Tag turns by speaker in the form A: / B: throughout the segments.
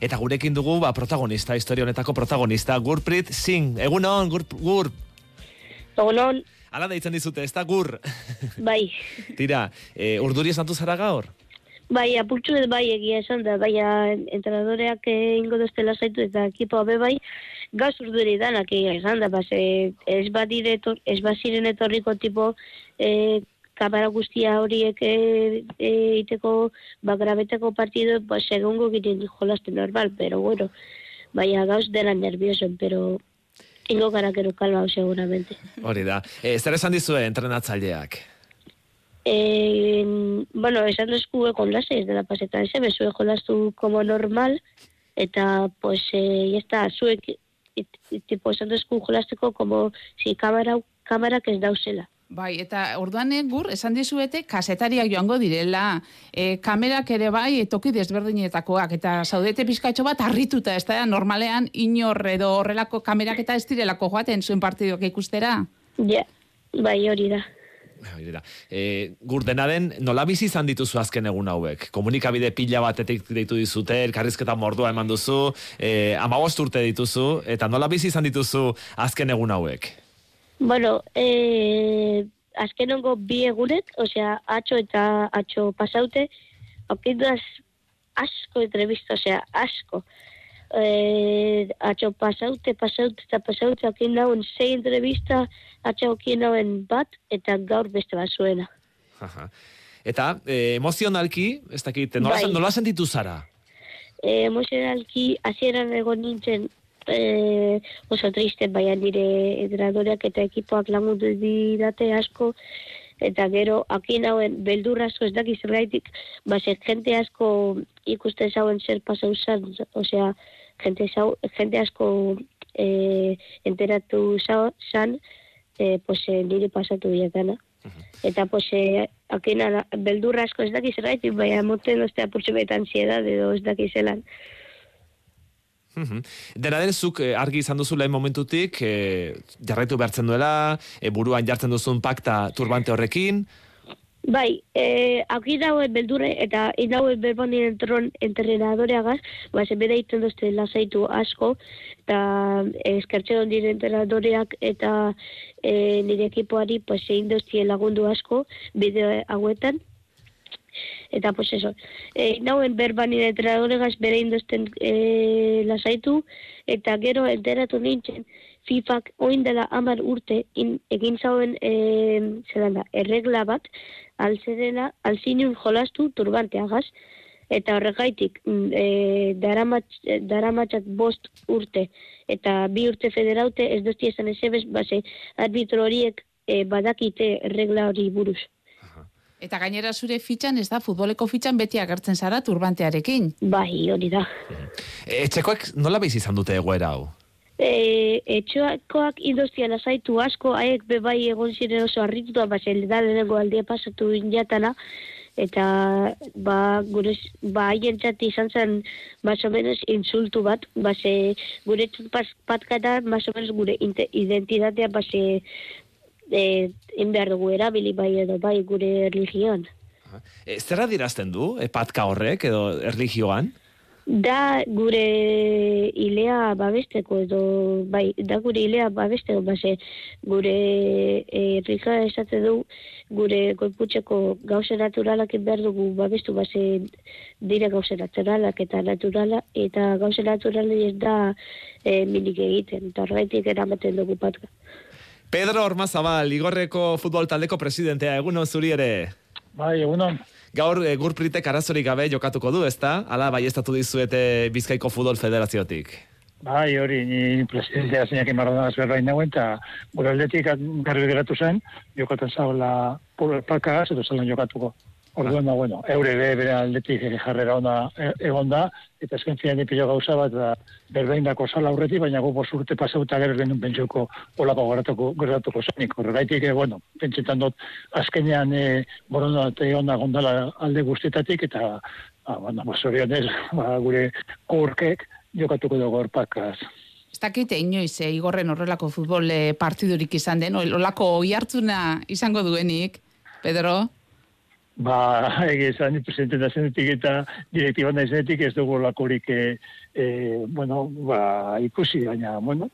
A: Eta gurekin dugu, ba, protagonista, historia honetako protagonista, Gurprit Singh. Egunon, Gur, Gur.
B: Egunon,
A: Ala deitzen dizute, ez da Gur.
B: bai.
A: Tira, e, urduri esan zara gaur?
B: Bai, apurtxu ez bai egia esan da, bai, entrenadoreak ingo doztela zaitu eta ekipoa be bai, gaz urduri danak egia esan da, base, ez badire, ez baziren etorriko tipo e, kamera guztia horiek e, e, iteko, ba, grabeteko partido, ba, segungo ginen jolaste normal, pero bueno, bai, gauz dela nervioso, pero ingo gara gero kalma, seguramente.
A: Hori da. E, zer esan dizue entrenatzaileak?
B: Eh, bueno, esan duzku ekon lase, ez dela pasetan ze, bezue jolastu como normal, eta, pues, eh, ya está, zuek, it- it- tipo, esan duzku jolasteko como si kamera, kamerak ez dauzela.
C: Bai, eta orduan gur, esan dizuete, kasetariak joango direla, e, kamerak ere bai, toki desberdinetakoak, eta zaudete pizkatxo bat harrituta, ez da, normalean, inor edo horrelako kamerak eta ez direlako joaten zuen partidoak ikustera.
B: Ja, bai hori da.
A: Hori da. E, gur dena den, nola bizi izan dituzu azken egun hauek? Komunikabide pila batetik deitu dizute, elkarrizketa mordua eman duzu, e, amabost urte dituzu, eta nola bizi izan dituzu azken egun hauek?
B: Bueno, eh, azkenongo bi egunek, osea, atxo eta atxo pasaute, aukindaz asko entrevista, osea, asko. Eh, atxo pasaute, pasaute eta pasaute, aukin dauen sei entrevista, atxo aukin dauen bat, eta gaur beste bat zuena.
A: Aha. Eta e, emozionalki, ez dakit, nola,
B: Bai.
A: nola sentitu zara?
B: Eh, emozionalki, hasieran egon nintzen, eh, oso triste, baina nire entrenadoriak eta ekipoak lagundu didate asko, eta gero, akin hauen beldur asko ez dakiz zergaitik, base, jente asko ikusten zauen zer pasau zan, osea, jente, zau, jente asko eh, enteratu zau- zan, eh, pues, eh, nire pasatu diatana. Eta, pues, eh, akina, beldur asko ez dakiz zergaitik, baina moten ostea purtsu beta ansiedad edo ez dakizelan.
A: Mhm. Dena den, zuk eh, argi izan duzu lehen momentutik, e, jarraitu behartzen duela, e, buruan jartzen duzun pakta turbante horrekin,
B: Bai, eh, aquí dauen beldurre eta inauen berbani entron entrenadoreagaz, ba, ze bera iten dozte lasaitu asko, eta eh, eskertzen dire entrenadoreak eta eh, nire ekipoari, pues, egin doztie lagundu asko, bideo hauetan, Eta, pues eso, e, nauen berban nire entrenadoregaz bere indozten e, lasaitu, eta gero enteratu nintzen, FIFAk oin dela amar urte in, egin zauen e, zelan da, erregla bat, alzerena, alzinun jolastu turbanteagaz, eta horregaitik e, daramatz, daramatzat bost urte eta bi urte federaute ez dozti esan ezebez, base, arbitro horiek e, badakite erregla hori buruz.
C: Eta gainera zure fitxan, ez da, futboleko fitxan beti agertzen zara turbantearekin.
B: Bai, hori da.
A: E, etxekoek nola behiz izan dute egoera hau?
B: E, etxoakoak indostia lasaitu asko, haiek bebai egon ziren oso harrituta, ba, da lehenengo aldia pasatu injatana, eta ba, gure, ba, haien txati izan zen, más o menos, insultu bat, ba, ze, gure pas, patkata, más o menos, gure identitatea, ba, ze, e, in behar dugu erabili bai edo bai gure religioan.
A: E, zer adirazten du, e, patka horrek edo erligioan?
B: Da gure ilea babesteko edo bai, da gure ilea babesteko base gure e, rika esate du gure goiputxeko gauze naturalak behar dugu babestu base dire gauze naturalak eta naturala eta gauze naturalak ez da e, minik egiten eta horretik eramaten dugu patka.
A: Pedro Ormazabal, Igorreko futbol taldeko presidentea, egun zuri ere.
D: Bai, egunon.
A: Gaur e, gurpritek arazorik gabe jokatuko du, ezta? Hala, bai dizuete Bizkaiko Futbol Federaziotik.
D: Bai, hori, ni presidentea zeinak imarrodan azberrain nagoen, eta gure aldetik garbi geratu zen, jokaten zaula pakaz, edo zelan jokatuko. Orduan da, bueno, eure be, bere aldetik eh, jarrera ona eh, egon da, eta esken zian pilo gauza bat, da, berbeindako sala aurretik, baina gu bos urte pasauta gero genuen pentsuko olako geratuko, geratuko zenik. Horregaitik, eh, bueno, pentsetan dut, azkenean eh, borondate ona gondala alde guztietatik, eta, ah, bueno, bozorionez, ba, gure kurkek jokatuko dugu horpakaz.
C: Ez dakite inoiz, eh, igorren horrelako futbol partidurik izan den, olako oi hartzuna izango duenik, Pedro?
D: Ba, egizan, presidente da zenetik eta direktiban da zenetik ez dugu lakorik, e, e, bueno, ba, ikusi, baina, bueno,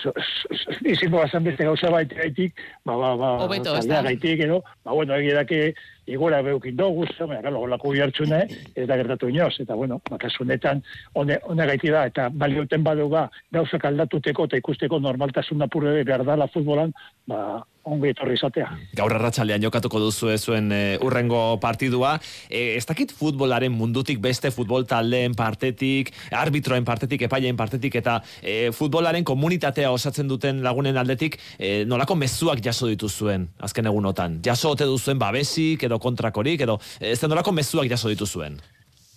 D: so, so, so, izango bazan beste gauza baita gaitik, ba, ba, ba,
C: da?
D: gaitik, edo, ba, bueno, egia dake, igora beukin dugu, baina, galo, lako jartxune, ez da gertatu inoz, eta, bueno, bakasu honetan, hone, gaiti da, eta baliuten baduga, gauzak aldatuteko eta ikusteko normaltasun apurre behar dala futbolan, ba, ongi etorri izatea.
A: Gaur arratsaldean jokatuko duzu zuen e, urrengo partidua. E, ez dakit futbolaren mundutik beste futbol taldeen partetik, arbitroen partetik, epaileen partetik, eta e, futbolaren komunitatea osatzen duten lagunen aldetik, e, nolako mezuak jaso dituzuen azken egunotan. Jaso ote duzuen babesik, edo kontrakorik, edo ez da nolako mezuak jaso dituzuen.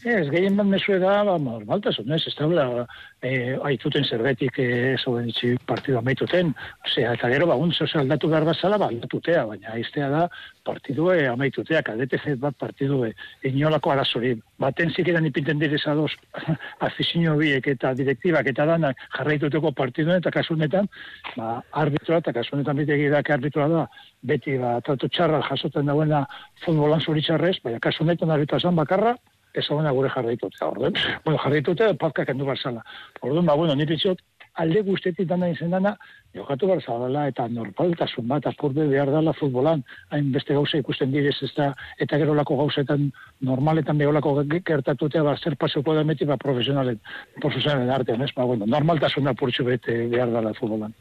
D: Ez, gehien bat mesue da, ba, normaltasun, ez, ez da, e, aituten zerbetik e, zauden itxi partidu amaituten, osea, eta gero, ba, untzo aldatu behar bazala, ba, aldatutea, baina aiztea da, partidue amaitutea, kadete zet bat partidue, inolako arazori, baten zikeran ipinten direzadoz, afizio biek eta direktibak eta danak jarraituteko partiduen, eta kasunetan, ba, arbitroa, eta kasunetan bitegi da, arbitroa da, beti, ba, tratu txarra jasotzen dagoena futbolan zoritxarrez, baina kasunetan arbitroa zan bakarra, ez hona gure jarraitutea, orduan. Bueno, jarraitutea, pazkak endu barzala. Orduan, ba, bueno, nire txot, alde guztetik dana izen dana, jokatu barzala eta normaltasun bat apurbe behar dala futbolan, hain beste gauza ikusten direz, ez da, eta gero lako gauzetan normaletan beholako gertatutea, ba, zer pasoko da meti, ba, profesionalen, profesionalen artean, ez, ba, bueno, normaltasun apurtxu bete behar dala futbolan.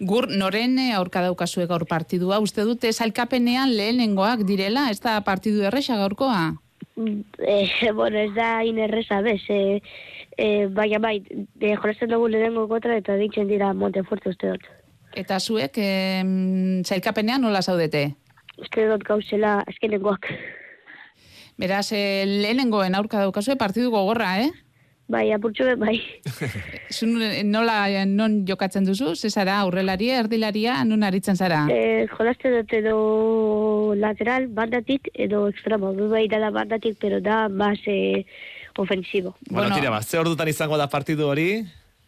C: Gur, noren eh, aurka daukazue gaur partidua, uste dute salkapenean lehenengoak direla, ez da partidu erresa gaurkoa?
B: Eh, bueno, ez da inerreza bez, eh, eh, baina bai, de jolasten dugu lehenengo kontra eta ditzen dira Montefuerte uste dut.
C: Eta zuek, em, sailkapenean nola zaudete?
B: Uste dut gauzela azkenengoak.
C: Beraz, eh, lehenengoen aurka daukazue partidu gogorra, eh?
B: Bai, apurtxo bai.
C: Zun, nola, eh, non jokatzen duzu? Zezara, aurrelaria, erdilaria, non aritzen zara?
B: Eh, jolasten dut edo lateral, bandatik, edo extremo. Bai da bandatik, pero da más eh, ofensivo.
A: Bueno,
C: Bueno.
A: tira, ba, ze ordutan izango da partidu hori?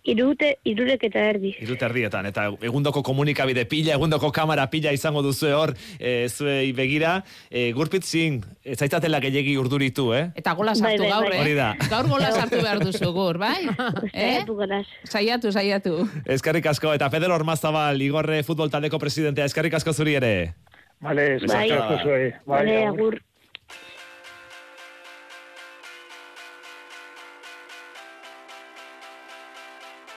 B: Irute, irurek eta erdi.
A: Irut erdietan, eta egundoko komunikabide pila, egundoko kamera pila izango duzu hor, e, zuei begira. E, gurpitzin, ez zaitatela gehiagi urduritu, eh?
C: Eta gola
B: Bai,
C: sartu
B: bai,
C: gaur,
B: bai.
C: eh?
A: Hori da.
C: Gaur gola sartu behar duzu gur, bai? eh?
B: Saiatu.
C: Saiatu, saiatu.
A: Eskerrik asko, eta Feder Ormazabal, Igorre futbol taldeko presidentea, eskerrik asko zuri ere.
D: Vale,
B: Bai.
D: eskerrik asko zuei. Bai,
B: Vale,
D: agur.
B: agur.